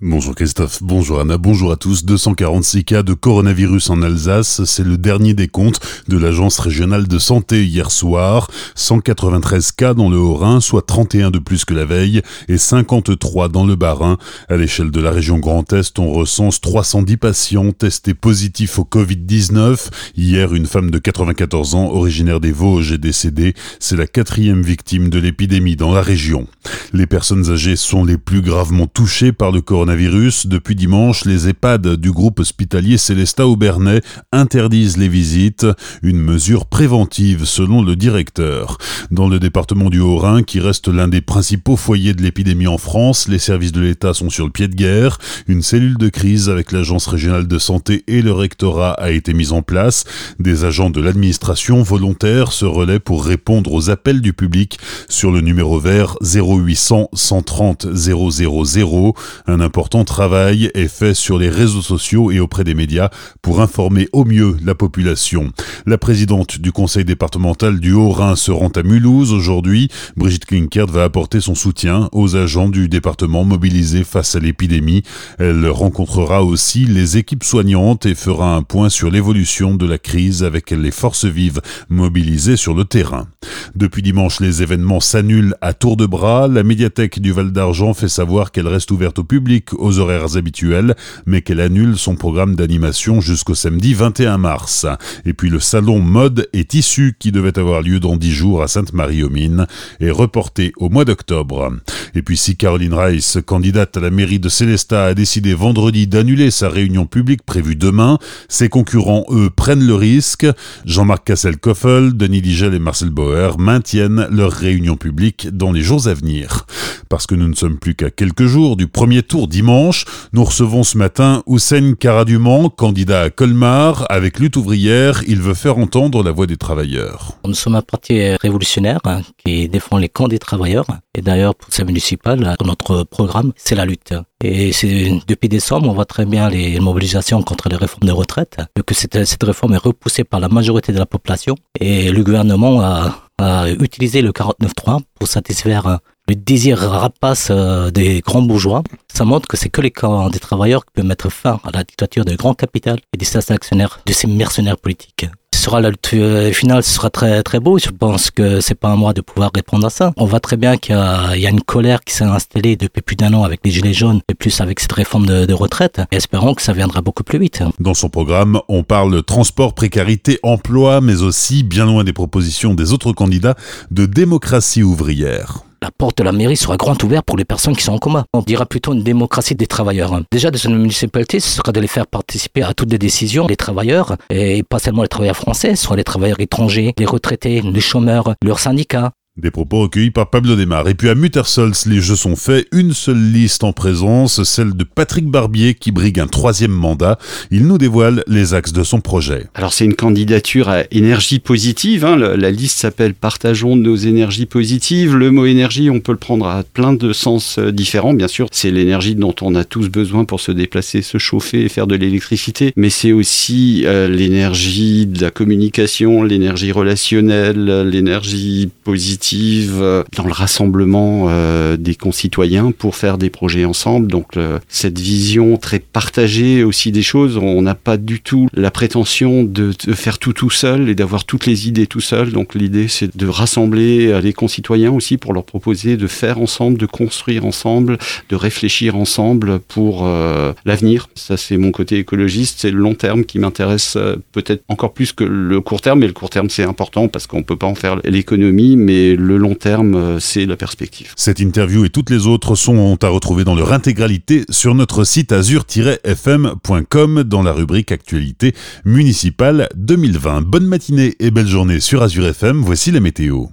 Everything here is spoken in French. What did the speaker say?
Bonjour Christophe, bonjour Anna, bonjour à tous. 246 cas de coronavirus en Alsace, c'est le dernier des comptes de l'Agence régionale de santé hier soir. 193 cas dans le Haut-Rhin, soit 31 de plus que la veille, et 53 dans le Bas-Rhin. À l'échelle de la région Grand Est, on recense 310 patients testés positifs au Covid-19. Hier, une femme de 94 ans, originaire des Vosges, est décédée. C'est la quatrième victime de l'épidémie dans la région. Les personnes âgées sont les plus gravement touchées par le coronavirus depuis dimanche, les EHPAD du groupe hospitalier Célestat Aubernais interdisent les visites, une mesure préventive selon le directeur. Dans le département du Haut-Rhin, qui reste l'un des principaux foyers de l'épidémie en France, les services de l'État sont sur le pied de guerre. Une cellule de crise avec l'Agence régionale de santé et le rectorat a été mise en place. Des agents de l'administration volontaires se relaient pour répondre aux appels du public sur le numéro vert 0800 130 000. Un important travail est fait sur les réseaux sociaux et auprès des médias pour informer au mieux la population. La présidente du conseil départemental du Haut-Rhin se rend à Mulhouse aujourd'hui. Brigitte Klinkert va apporter son soutien aux agents du département mobilisés face à l'épidémie. Elle rencontrera aussi les équipes soignantes et fera un point sur l'évolution de la crise avec les forces vives mobilisées sur le terrain. Depuis dimanche, les événements s'annulent à tour de bras. La médiathèque du Val d'Argent fait savoir qu'elle reste ouverte au public aux horaires habituels, mais qu'elle annule son programme d'animation jusqu'au samedi 21 mars. Et puis le salon mode et tissu qui devait avoir lieu dans 10 jours à Sainte-Marie-aux-Mines est reporté au mois d'octobre. Et puis si Caroline Rice, candidate à la mairie de Célestat, a décidé vendredi d'annuler sa réunion publique prévue demain, ses concurrents, eux, prennent le risque. Jean-Marc Cassel-Koffel, Denis Digel et Marcel Bauer maintiennent leur réunion publique dans les jours à venir. Parce que nous ne sommes plus qu'à quelques jours du premier tour dimanche, nous recevons ce matin Hussein Karaduman, candidat à Colmar. Avec lutte ouvrière, il veut faire entendre la voix des travailleurs. Nous sommes un parti révolutionnaire hein, qui défend les camps des travailleurs. Et d'ailleurs, pour sa municipale, notre programme, c'est la lutte. Et depuis décembre, on voit très bien les mobilisations contre les réformes de retraite, que cette, cette réforme est repoussée par la majorité de la population. Et le gouvernement a, a utilisé le 49.3 pour satisfaire le désir rapace euh, des grands bourgeois. Ça montre que c'est que les camps des travailleurs qui peuvent mettre fin à la dictature de grands capital et des actionnaires, de ces mercenaires politiques. Ce sera la lutte euh, finale, ce sera très très beau. Je pense que c'est pas à moi de pouvoir répondre à ça. On voit très bien qu'il y, a une colère qui s'est installée depuis plus d'un an avec les gilets jaunes et plus avec cette réforme de, de retraite. Et espérons que ça viendra beaucoup plus vite. Dans son programme, on parle transport, précarité, emploi, mais aussi, bien loin des propositions des autres candidats, de démocratie ouvrière la porte de la mairie sera grande ouverte pour les personnes qui sont en coma. On dira plutôt une démocratie des travailleurs. Déjà, de une municipalité, ce sera de les faire participer à toutes les décisions, les travailleurs, et pas seulement les travailleurs français, ce les travailleurs étrangers, les retraités, les chômeurs, leurs syndicats, des propos recueillis par Pablo Desmar. Et puis à Muttersols, les jeux sont faits. Une seule liste en présence, celle de Patrick Barbier qui brigue un troisième mandat. Il nous dévoile les axes de son projet. Alors c'est une candidature à énergie positive. Hein. La liste s'appelle Partageons nos énergies positives. Le mot énergie, on peut le prendre à plein de sens euh, différents. Bien sûr, c'est l'énergie dont on a tous besoin pour se déplacer, se chauffer et faire de l'électricité. Mais c'est aussi euh, l'énergie de la communication, l'énergie relationnelle, l'énergie positive euh, dans le rassemblement euh, des concitoyens pour faire des projets ensemble. Donc cette vision très partagée aussi des choses, on n'a pas du tout la prétention de, faire tout tout seul et d'avoir toutes les idées tout seul. Donc l'idée c'est de rassembler euh, les concitoyens aussi pour leur proposer de faire ensemble, de construire ensemble, de réfléchir ensemble pour l'avenir. Ça c'est mon côté écologiste, c'est le long terme qui m'intéresse peut-être encore plus que le court terme, mais le court terme c'est important parce qu'on peut pas en faire l'économie, mais le long terme, euh, c'est la perspective. Cette interview et toutes les autres sont à retrouver dans leur intégralité sur notre site azur-fm.com dans la rubrique Actualité municipale 2020. Bonne matinée et belle journée sur Azur FM, voici la météo.